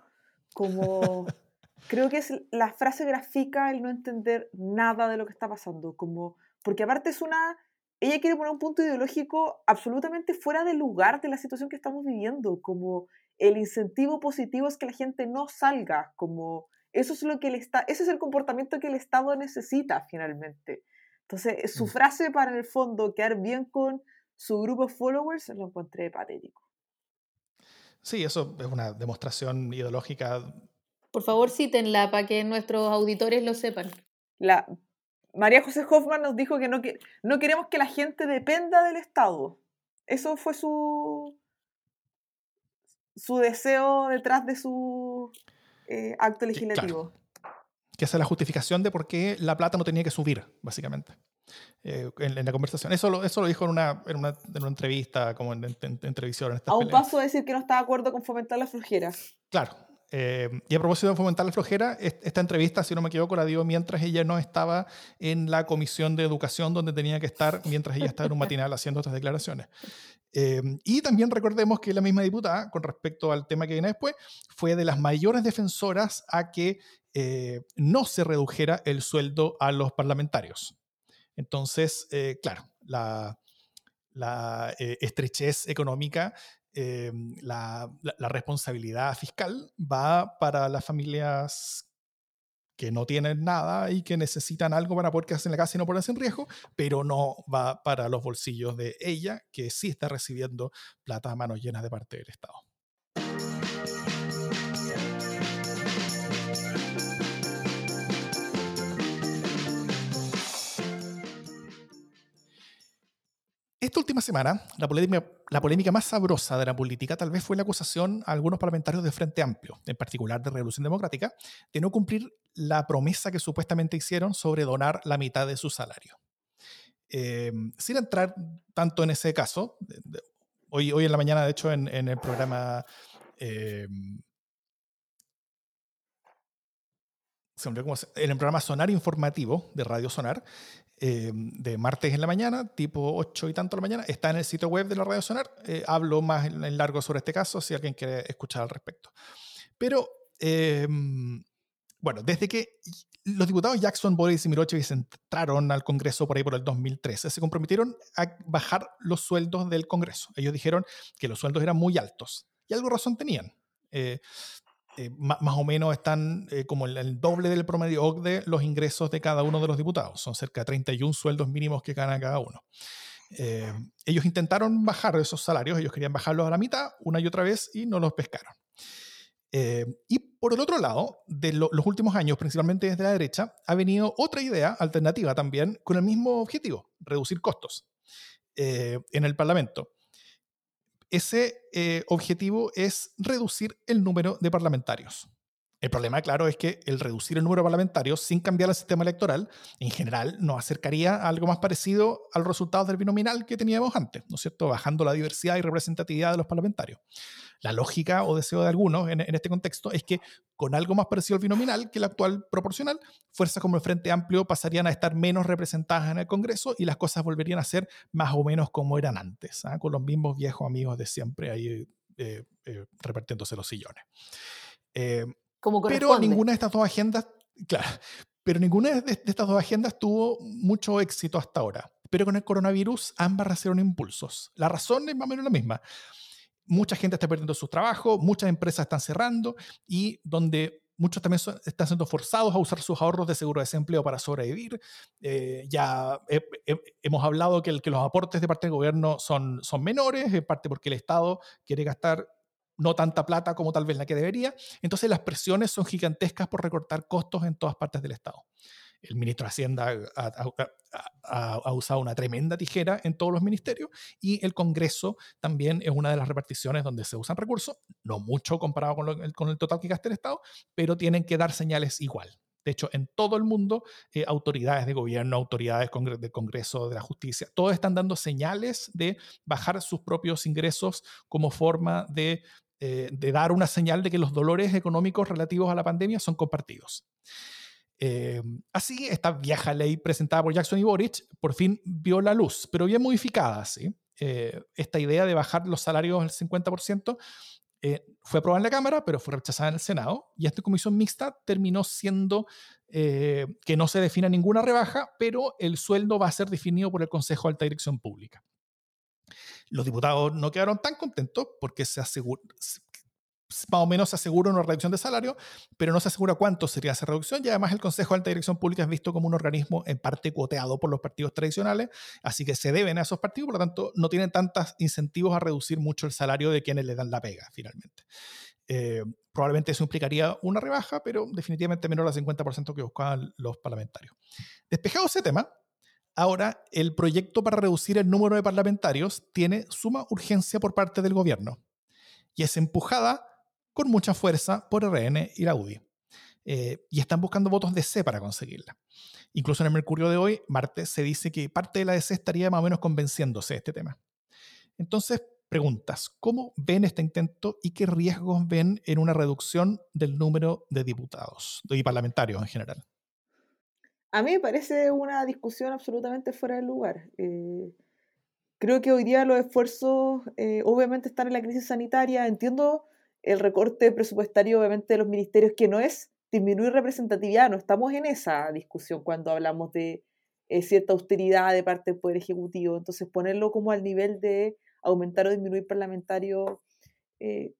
como creo que es la frase gráfica el no entender nada de lo que está pasando, como porque aparte es una ella quiere poner un punto ideológico absolutamente fuera de lugar de la situación que estamos viviendo, como el incentivo positivo es que la gente no salga, como eso es lo que el está, ese es el comportamiento que el Estado necesita finalmente. Entonces, su mm. frase para en el fondo quedar bien con su grupo de followers lo encontré patético. Sí, eso es una demostración ideológica. Por favor, cítenla para que nuestros auditores lo sepan. La María José Hoffman nos dijo que no, que no queremos que la gente dependa del Estado. Eso fue su, su deseo detrás de su eh, acto legislativo. Que esa es la justificación de por qué la plata no tenía que subir, básicamente. Eh, en, la conversación. Eso lo, eso lo dijo en una, en una, en una entrevista, como en, televisión. a un paso de decir que no está de acuerdo con fomentar la flojera. Claro. Eh, y a propósito de fomentar la flojera, esta entrevista, si no me equivoco, la dio mientras ella no estaba en la comisión de educación donde tenía que estar, mientras ella estaba en un matinal haciendo estas declaraciones. Eh, y también recordemos que la misma diputada, con respecto al tema que viene después, fue de las mayores defensoras a que no se redujera el sueldo a los parlamentarios. Entonces, eh, claro, la, eh, estrechez económica, eh, la, responsabilidad fiscal va para las familias que no tienen nada y que necesitan algo para poder quedarse en la casa y no ponerse en riesgo, pero no va para los bolsillos de ella, que sí está recibiendo plata a manos llenas de parte del Estado. Esta última semana, la polémica, más sabrosa de la política tal vez fue la acusación a algunos parlamentarios de Frente Amplio, en particular de Revolución Democrática, de no cumplir la promesa que supuestamente hicieron sobre donar la mitad de su salario. Eh, sin entrar tanto en ese caso, hoy, en la mañana, de hecho, en, el programa... Eh, en el programa Sonar Informativo de Radio Sonar, eh, de martes en la mañana, tipo 8 y tanto de la mañana. Está en el sitio web de la Radio Sonar. Eh, hablo más en, largo sobre este caso si alguien quiere escuchar al respecto. Pero, eh, bueno, desde que los diputados Jackson, Boris y Mirochevich entraron al Congreso por ahí por el 2013, se comprometieron a bajar los sueldos del Congreso. Ellos dijeron que los sueldos eran muy altos. Y algo razón tenían. Más, o menos están eh, como el, doble del promedio OCDE los ingresos de cada uno de los diputados. Son cerca de 31 sueldos mínimos que gana cada uno. Eh, ellos intentaron bajar esos salarios, ellos querían bajarlos a la mitad una y otra vez y no los pescaron. Eh, y por el otro lado, de los últimos años, principalmente desde la derecha, ha venido otra idea alternativa también con el mismo objetivo, reducir costos eh, en el Parlamento. Ese eh, objetivo es reducir el número de parlamentarios. El problema, claro, es que el reducir el número de parlamentarios sin cambiar el sistema electoral, en general, nos acercaría a algo más parecido a los resultados del binominal que teníamos antes, ¿no es cierto? Bajando la diversidad y representatividad de los parlamentarios. La lógica o deseo de algunos en, este contexto es que con algo más parecido al binominal que el actual proporcional, fuerzas como el Frente Amplio pasarían a estar menos representadas en el Congreso y las cosas volverían a ser más o menos como eran antes, ¿ah? con los mismos viejos amigos de siempre ahí eh, eh, repartiéndose los sillones. Eh, pero ninguna de estas dos agendas, claro, pero ninguna de estas dos agendas tuvo mucho éxito hasta ahora. Pero con el coronavirus ambas recibieron impulsos. La razón es más o menos la misma. Mucha gente está perdiendo sus trabajos, muchas empresas están cerrando y donde muchos también están siendo forzados a usar sus ahorros de seguro de desempleo para sobrevivir. Eh, ya hemos hablado que, que, los aportes de parte del gobierno son, son menores, en parte porque el Estado quiere gastar no tanta plata como tal vez la que debería. Entonces las presiones son gigantescas por recortar costos en todas partes del Estado. El ministro de Hacienda ha, usado una tremenda tijera en todos los ministerios y el Congreso también es una de las reparticiones donde se usan recursos, no mucho comparado con, el, con el total que gasta el Estado, pero tienen que dar señales igual. De hecho, en todo el mundo, eh, autoridades de gobierno, autoridades del Congreso, de la Justicia, todos están dando señales de bajar sus propios ingresos como forma de eh, de dar una señal de que los dolores económicos relativos a la pandemia son compartidos. Eh, así, esta vieja ley presentada por Jackson y Boric por fin vio la luz, pero bien modificada. Eh, esta idea de bajar los salarios al 50% fue aprobada en la Cámara, pero fue rechazada en el Senado. Y esta comisión mixta terminó siendo que no se defina ninguna rebaja, pero el sueldo va a ser definido por el Consejo de Alta Dirección Pública. Los diputados no quedaron tan contentos porque más o menos se asegura una reducción de salario, pero no se asegura cuánto sería esa reducción y además el Consejo de Alta Dirección Pública es visto como un organismo en parte cuoteado por los partidos tradicionales, así que se deben a esos partidos, por lo tanto no tienen tantos incentivos a reducir mucho el salario de quienes le dan la pega finalmente. Eh, probablemente eso implicaría una rebaja, pero definitivamente menor al 50% que buscaban los parlamentarios. Despejado ese tema, Ahora, el proyecto para reducir el número de parlamentarios tiene suma urgencia por parte del gobierno y es empujada con mucha fuerza por RN y la UDI. Eh, y están buscando votos de C para conseguirla. Incluso en el Mercurio de hoy, martes, se dice que parte de la DC estaría más o menos convenciéndose de este tema. Entonces, preguntas, ¿cómo ven este intento y qué riesgos ven en una reducción del número de diputados y parlamentarios en general? A mí me parece una discusión absolutamente fuera de lugar. Eh, creo que hoy día los esfuerzos eh, obviamente están en la crisis sanitaria. Entiendo el recorte presupuestario obviamente de los ministerios que no es disminuir representatividad, no estamos en esa discusión cuando hablamos de eh, cierta austeridad de parte del Poder Ejecutivo. Entonces ponerlo como al nivel de aumentar o disminuir parlamentarios,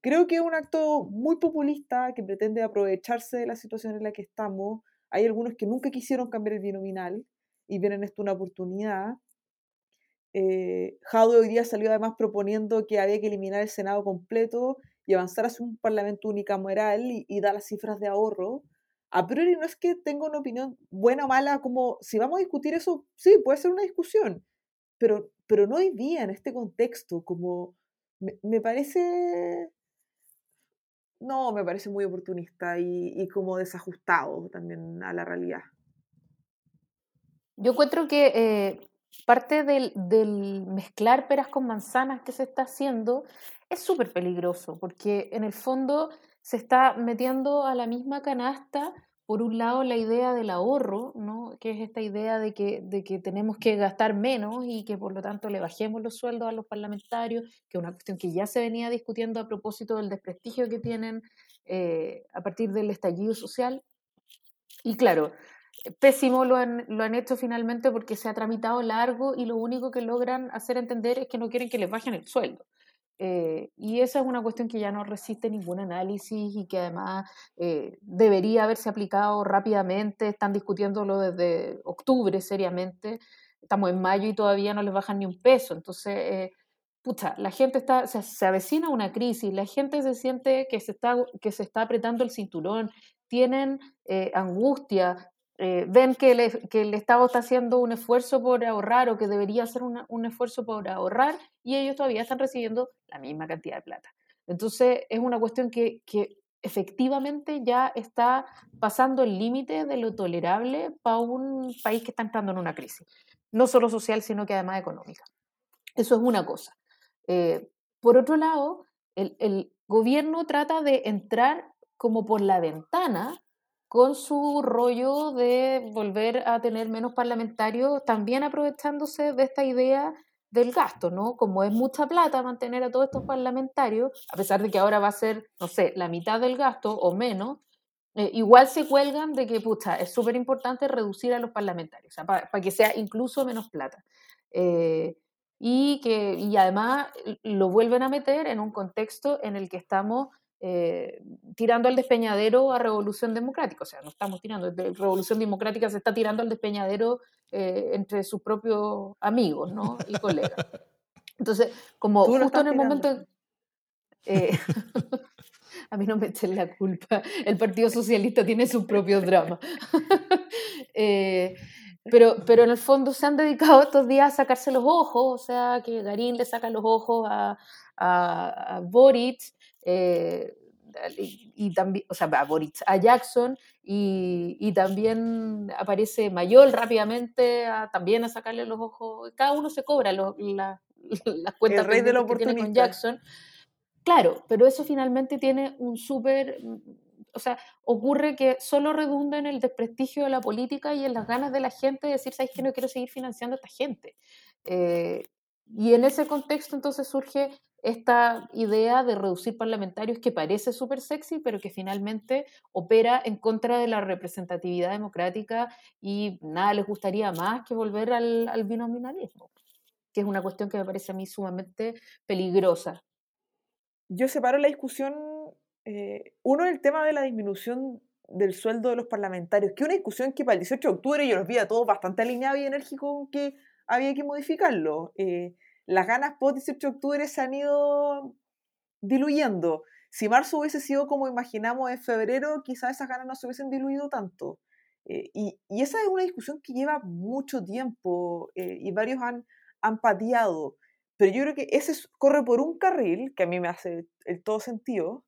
creo que es un acto muy populista que pretende aprovecharse de la situación en la que estamos hay algunos que nunca quisieron cambiar el binominal y ven en esto una oportunidad. Eh, hoy día salió además proponiendo que había que eliminar el Senado completo y avanzar hacia un Parlamento unicameral y, y dar las cifras de ahorro. A priori no es que tenga una opinión buena o mala, como si vamos a discutir eso, sí, puede ser una discusión, pero, pero no hoy día en este contexto, como me parece no, me parece muy oportunista y, como desajustado también a la realidad. Yo encuentro que eh, parte del, mezclar peras con manzanas que se está haciendo es súper peligroso, porque en el fondo se está metiendo a la misma canasta por un lado, la idea del ahorro, ¿no? que es esta idea de que, de que tenemos que gastar menos y que por lo tanto le bajemos los sueldos a los parlamentarios, que es una cuestión que ya se venía discutiendo a propósito del desprestigio que tienen eh, a partir del estallido social. Y claro, pésimo lo han, lo han hecho finalmente porque se ha tramitado largo y lo único que logran hacer entender es que no quieren que les bajen el sueldo. Eh, y esa es una cuestión que ya no resiste ningún análisis y que además eh, debería haberse aplicado rápidamente. Están discutiéndolo desde octubre seriamente. Estamos en mayo y todavía no les bajan ni un peso. Entonces, eh, pucha, la gente está, se, avecina una crisis, la gente se siente que se está, que se está apretando el cinturón, tienen angustia, eh, ven que, el Estado está haciendo un esfuerzo por ahorrar o que debería hacer un esfuerzo por ahorrar y ellos todavía están recibiendo la misma cantidad de plata. Entonces es una cuestión que, que efectivamente ya está pasando el límite de lo tolerable para un país que está entrando en una crisis, no solo social, sino que además económica. Eso es una cosa. Eh, por otro lado, el, el, gobierno trata de entrar como por la ventana con su rollo de volver a tener menos parlamentarios, también aprovechándose de esta idea del gasto, ¿no? Como es mucha plata mantener a todos estos parlamentarios, a pesar de que ahora va a ser, no sé, la mitad del gasto o menos, eh, igual se cuelgan de que, pucha, es súper importante reducir a los parlamentarios, para que sea incluso menos plata. Eh, y que y además lo vuelven a meter en un contexto en el que estamos eh, tirando al despeñadero a Revolución Democrática. O sea, no estamos tirando, Revolución Democrática se está tirando al despeñadero eh, entre sus propios amigos ¿no? y colegas. Entonces, como justo en el momento... Eh, a mí no me echen la culpa. El Partido Socialista tiene sus propios dramas. pero, pero en el fondo se han dedicado estos días a sacarse los ojos, o sea, que Garín le saca los ojos a, a, a Boric, eh, y, también, o sea, a a Jackson, y, también aparece Mayol rápidamente también a sacarle los ojos. Cada uno se cobra las cuentas El rey de que tiene con Jackson. Claro, pero eso finalmente tiene un súper. O sea, ocurre que solo redunda en el desprestigio de la política y en las ganas de la gente de decir, ¿sabes que no quiero seguir financiando a esta gente? Eh, y en ese contexto entonces surge esta idea de reducir parlamentarios que parece súper sexy, pero que finalmente opera en contra de la representatividad democrática y nada les gustaría más que volver al, al binominalismo, que es una cuestión que me parece a mí sumamente peligrosa. Yo separo la discusión, eh, uno, el tema de la disminución del sueldo de los parlamentarios, que una discusión que para el 18 de octubre yo los vi a todos bastante alineados y enérgicos que había que modificarlo. Eh, las ganas post 18 de octubre se han ido diluyendo. Si marzo hubiese sido como imaginamos en febrero, quizás esas ganas no se hubiesen diluido tanto. Eh, y, esa es una discusión que lleva mucho tiempo eh, y varios han, han pateado. Pero yo creo que ese corre por un carril, que a mí me hace el todo sentido,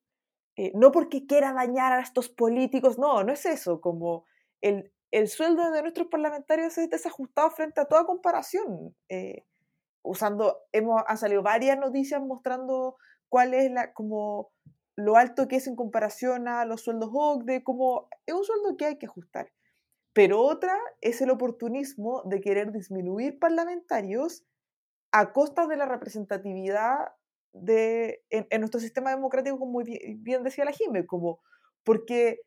eh, no porque quiera dañar a estos políticos, no, no es eso, como el, el sueldo de nuestros parlamentarios es desajustado frente a toda comparación usando, hemos, han salido varias noticias mostrando cuál es la, como lo alto que es en comparación a los sueldos OCDE, como es un sueldo que hay que ajustar. Pero otra es el oportunismo de querer disminuir parlamentarios a costa de la representatividad de, en, nuestro sistema democrático, como bien, decía la Jimé, como porque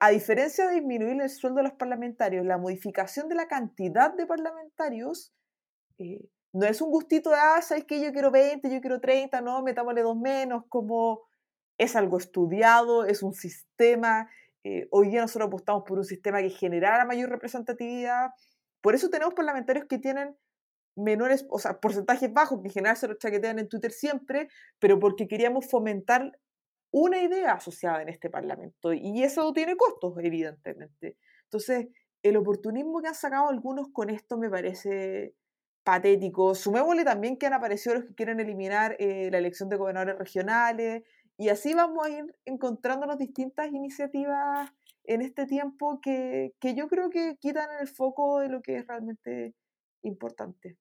a diferencia de disminuir el sueldo de los parlamentarios, la modificación de la cantidad de parlamentarios eh, no es un gustito de, ah, sabes que yo quiero 20, yo quiero 30, no, metámosle dos menos, como es algo estudiado, es un sistema. Eh, hoy día nosotros apostamos por un sistema que generara mayor representatividad. Por eso tenemos parlamentarios que tienen menores, o sea, porcentajes bajos, que en general se los chaquetean en Twitter siempre, pero porque queríamos fomentar una idea asociada en este Parlamento. Y eso tiene costos, evidentemente. Entonces, el oportunismo que han sacado algunos con esto me parece patético. Sumémosle también que han aparecido los que quieren eliminar eh, la elección de gobernadores regionales y así vamos a ir encontrándonos distintas iniciativas en este tiempo que, que yo creo que quitan el foco de lo que es realmente importante.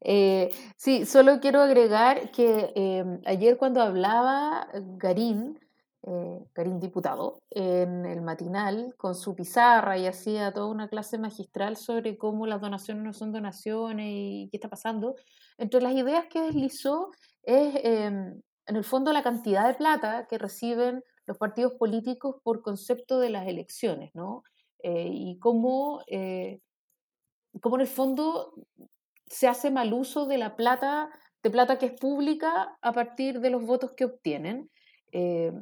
Eh, sí, solo quiero agregar que em, ayer cuando hablaba Garín, eh, Karim Diputado, en el matinal con su pizarra y hacía toda una clase magistral sobre cómo las donaciones no son donaciones y qué está pasando. Entre las ideas que deslizó es, em, en el fondo, la cantidad de plata que reciben los partidos políticos por concepto de las elecciones, ¿no? Eh, y cómo, eh, cómo, en el fondo se hace mal uso de la plata, de plata que es pública a partir de los votos que obtienen. Eh,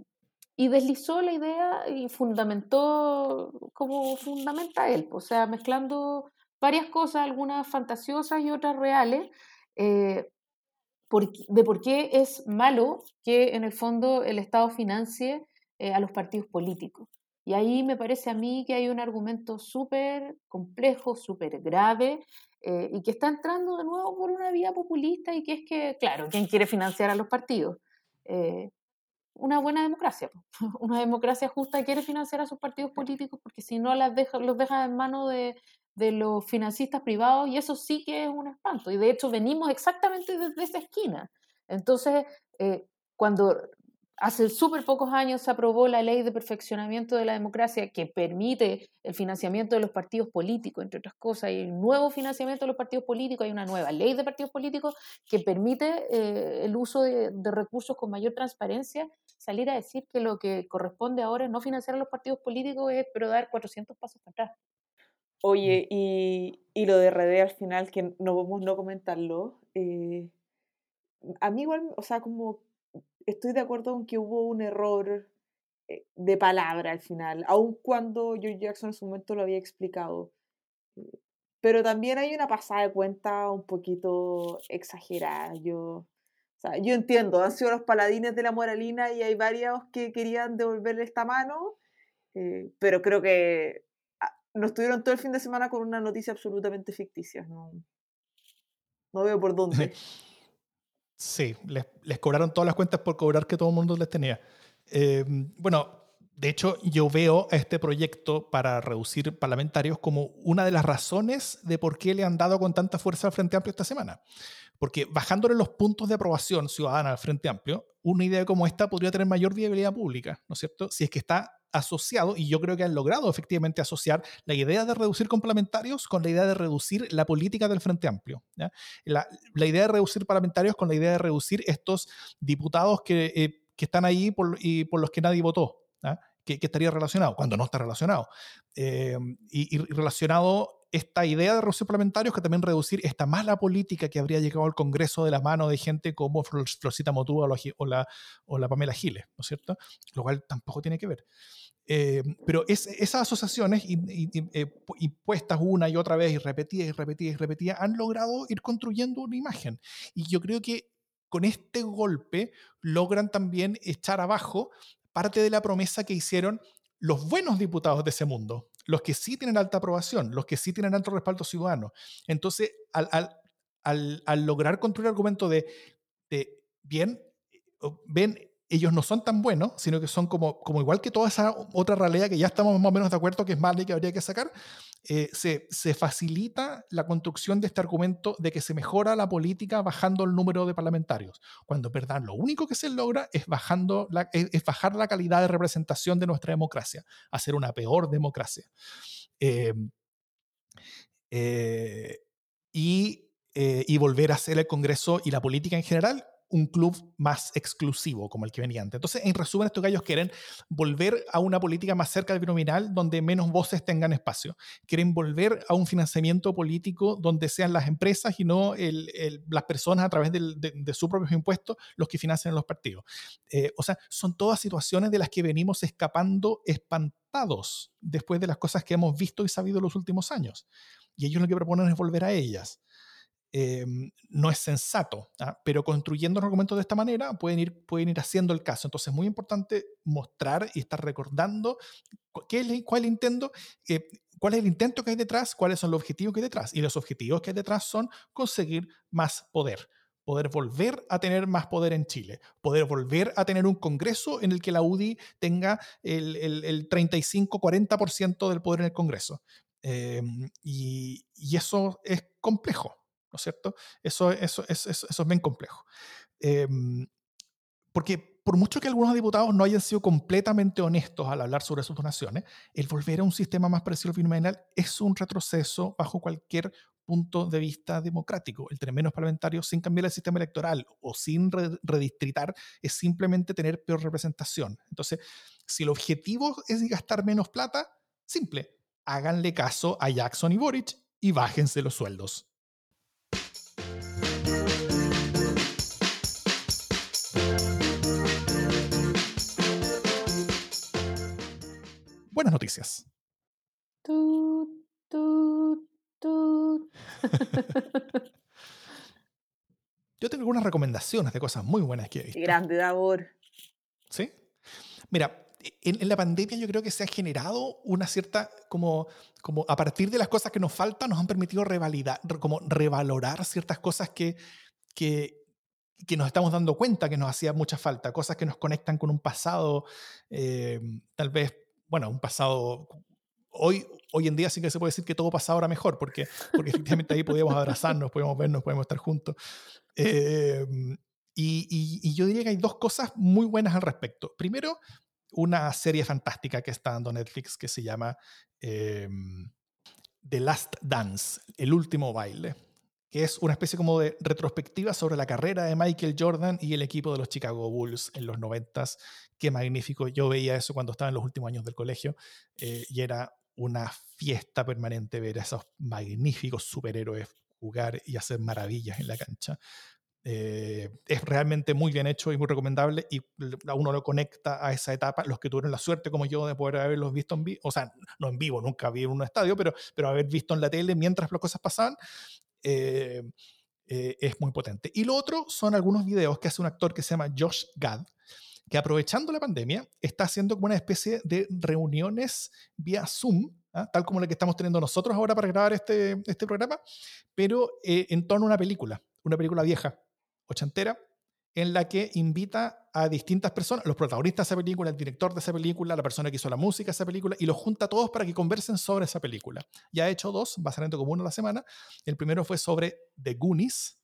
y deslizó la idea y fundamentó como fundamenta él, o sea, mezclando varias cosas, algunas fantasiosas y otras reales, eh, de por qué es malo que en el fondo el Estado financie eh, a los partidos políticos. Y ahí me parece a mí que hay un argumento súper complejo, súper grave, eh, y que está entrando de nuevo por una vía populista y que es que, claro, ¿quién quiere financiar a los partidos? Una buena democracia. Una democracia justa quiere financiar a sus partidos políticos porque si no las deja, los deja en manos de, de los financistas privados y eso sí que es un espanto. Y de hecho venimos exactamente desde esa esquina. Entonces, eh, cuando hace súper pocos años se aprobó la ley de perfeccionamiento de la democracia que permite el financiamiento de los partidos políticos, entre otras cosas, y el nuevo financiamiento de los partidos políticos, hay una nueva ley de partidos políticos que permite eh, el uso de, recursos con mayor transparencia, salir a decir que lo que corresponde ahora es no financiar a los partidos políticos, es pero dar 400 pasos para atrás. Oye, y, y lo de RD al final, que no vamos no comentarlo, eh, a mí igual, o sea, como estoy de acuerdo con que hubo un error eh, de palabra al final, aun cuando George Jackson en su momento lo había explicado. Pero también hay una pasada de cuenta un poquito exagerada. Yo, yo entiendo, han sido los paladines de la moralina y hay varios que querían devolverle esta mano, eh, pero creo que ah, no estuvieron todo el fin de semana con una noticia absolutamente ficticia. No, no veo por dónde. Sí, les, cobraron todas las cuentas por cobrar que todo el mundo les tenía. Eh, bueno, de hecho, yo veo a este proyecto para reducir parlamentarios como una de las razones de por qué le han dado con tanta fuerza al Frente Amplio esta semana. Porque bajándole los puntos de aprobación ciudadana al Frente Amplio, una idea como esta podría tener mayor viabilidad pública, ¿no es cierto? Si es que está asociado, y yo creo que han logrado efectivamente asociar la idea de reducir complementarios con la idea de reducir la política del Frente Amplio. La, idea de reducir parlamentarios con la idea de reducir estos diputados que, eh, están ahí y por los que nadie votó. Que, estaría relacionado, cuando no está relacionado. Eh, y, relacionado esta idea de reducir parlamentarios que también reducir esta mala política que habría llegado al Congreso de la mano de gente como Florcita Motúa o la, o la Pamela Giles, ¿no es cierto? Lo cual tampoco tiene que ver. Eh, pero es, esas asociaciones eh, impuestas una y otra vez y repetidas y repetidas y repetidas han logrado ir construyendo una imagen. Y yo creo que con este golpe logran también echar abajo parte de la promesa que hicieron los buenos diputados de ese mundo, los que sí tienen alta aprobación, los que sí tienen alto respaldo ciudadano. Entonces, al, al, al, lograr construir el argumento de, de bien, ven, ellos no son tan buenos, sino que son como, como igual que toda esa otra realidad que ya estamos más o menos de acuerdo que es mala y que habría que sacar, eh, se, se, facilita la construcción de este argumento de que se mejora la política bajando el número de parlamentarios, cuando en lo único que se logra es, bajando la, es, bajar la calidad de representación de nuestra democracia, hacer una peor democracia. Eh, eh, y, y volver a hacer el Congreso y la política en general un club más exclusivo como el que venía antes. Entonces, en resumen, estos gallos quieren volver a una política más cerca del binominal donde menos voces tengan espacio. Quieren volver a un financiamiento político donde sean las empresas y no las personas a través de, sus propios impuestos los que financian los partidos. Eh, o sea, son todas situaciones de las que venimos escapando espantados después de las cosas que hemos visto y sabido los últimos años. Y ellos lo que proponen es volver a ellas. Em, no es sensato, ¿ah? pero construyendo los argumentos de esta manera pueden ir, pueden ir haciendo el caso. Entonces es muy importante mostrar y estar recordando qué es, cuál, es el intento, eh, cuál es el intento que hay detrás, cuáles son los objetivos que hay detrás. Y los objetivos que hay detrás son conseguir más poder poder volver a tener más poder en Chile, poder volver a tener un Congreso en el que la UDI tenga el, el, el 35-40% del poder en el Congreso. Em, y, y, eso es complejo, ¿no es cierto? Eso, es bien complejo. Em, porque por mucho que algunos diputados no hayan sido completamente honestos al hablar sobre sus donaciones, el volver a un sistema más parecido al binominal es un retroceso bajo cualquier punto de vista democrático. El tener menos parlamentarios sin cambiar el sistema electoral o sin redistritar es simplemente tener peor representación. Entonces, si el objetivo es gastar menos plata, simple, háganle caso a Jackson y Boric y bájense los sueldos. Buenas noticias. Yo tengo algunas recomendaciones de cosas muy buenas que he visto. Grande, Davor. ¿Sí? Mira, en, la pandemia yo creo que se ha generado una cierta, como, como a partir de las cosas que nos faltan, nos han permitido revalidar, como revalorar ciertas cosas que, que, que nos estamos dando cuenta que nos hacía mucha falta, cosas que nos conectan con un pasado, eh, tal vez, bueno, un pasado... Hoy, hoy en día sí que se puede decir que todo pasado era mejor, porque, porque efectivamente ahí podíamos abrazarnos, podíamos vernos, podíamos estar juntos. Eh, y, y, yo diría que hay dos cosas muy buenas al respecto. Primero, una serie fantástica que está dando Netflix que se llama em, The Last Dance, El último baile, que es una especie como de retrospectiva sobre la carrera de Michael Jordan y el equipo de los Chicago Bulls en los noventas. Qué magnífico. Yo veía eso cuando estaba en los últimos años del colegio eh, y era una fiesta permanente ver a esos magníficos superhéroes jugar y hacer maravillas en la cancha. Eh, es realmente muy bien hecho y muy recomendable y uno lo conecta a esa etapa. Los que tuvieron la suerte como yo de poder haberlos visto en vivo, o sea, no en vivo, nunca vi en un estadio, pero, pero haber visto en la tele mientras las cosas pasaban, eh, eh, es muy potente. Y lo otro son algunos videos que hace un actor que se llama Josh Gad, que aprovechando la pandemia está haciendo como una especie de reuniones vía Zoom, ¿ah? tal como la que estamos teniendo nosotros ahora para grabar este, este programa, pero en torno a una película, una película vieja ochentera, en la que invita a distintas personas, los protagonistas de esa película, el director de esa película, la persona que hizo la música de esa película, y los junta a todos para que conversen sobre esa película. Ya ha hecho dos, va saliendo como uno a la semana. El primero fue sobre The Goonies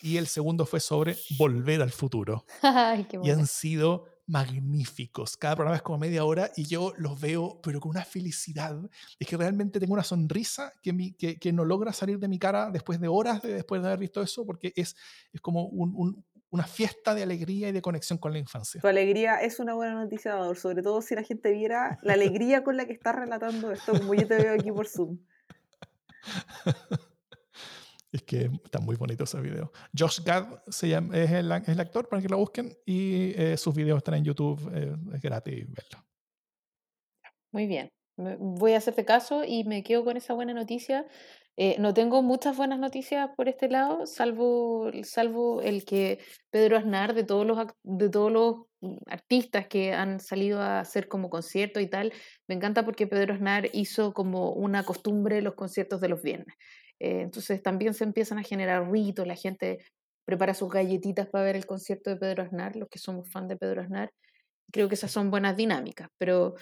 y el segundo fue sobre Volver al Futuro. y han sido magníficos. Cada programa es como media hora y yo los veo, pero con una felicidad. Es que realmente tengo una sonrisa que, mi, que, que no logra salir de mi cara después de horas de, después de haber visto eso, porque es, es como un, una fiesta de alegría y de conexión con la infancia. Tu alegría es una buena noticia, sobre todo si la gente viera la alegría con la que estás relatando esto, como yo te veo aquí por Zoom. Es que está muy bonito ese video. Josh Gad se llama, es, el, el actor para que lo busquen y eh, sus videos están en YouTube. Eh, es gratis verlo. Muy bien. Voy a hacerte caso y me quedo con esa buena noticia. Eh, no tengo muchas buenas noticias por este lado, salvo, salvo el que Pedro Aznar, de todos, los, de todos los artistas que han salido a hacer como conciertos y tal, me encanta porque Pedro Aznar hizo como una costumbre los conciertos de los viernes. Eh, entonces también se empiezan a generar ritos, la gente prepara sus galletitas para ver el concierto de Pedro Aznar, los que somos fan de Pedro Aznar. Creo que esas son buenas dinámicas, pero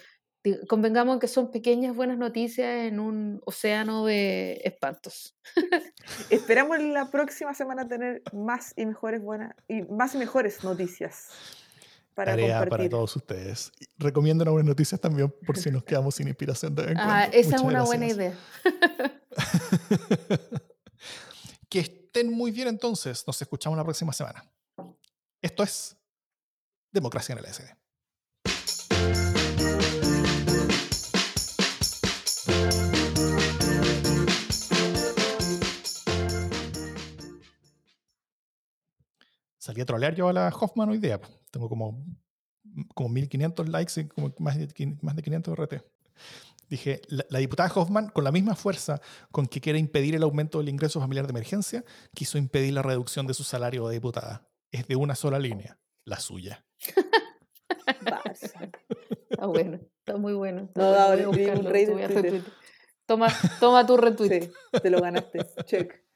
convengamos que son pequeñas buenas noticias en un océano de espantos. Esperamos la próxima semana tener más y mejores buenas y más y mejores noticias para Tarea para todos ustedes. Recomiendo buenas noticias también por si nos quedamos sin inspiración de Ah, esa es una buena idea. que estén muy bien entonces. Nos escuchamos la próxima semana. Esto es Democracia en el SD. Salí a trolear yo a la Hoffman hoy día. Tengo como, como 1500 likes y como más de, más de 500 RT. Dije, la, diputada Hoffman, con la misma fuerza con que quiere impedir el aumento del ingreso familiar de emergencia, quiso impedir la reducción de su salario de diputada. Es de una sola línea, la suya. está bueno, está muy bueno. no, un rey de Toma, toma tu retweet. te lo ganaste. Check.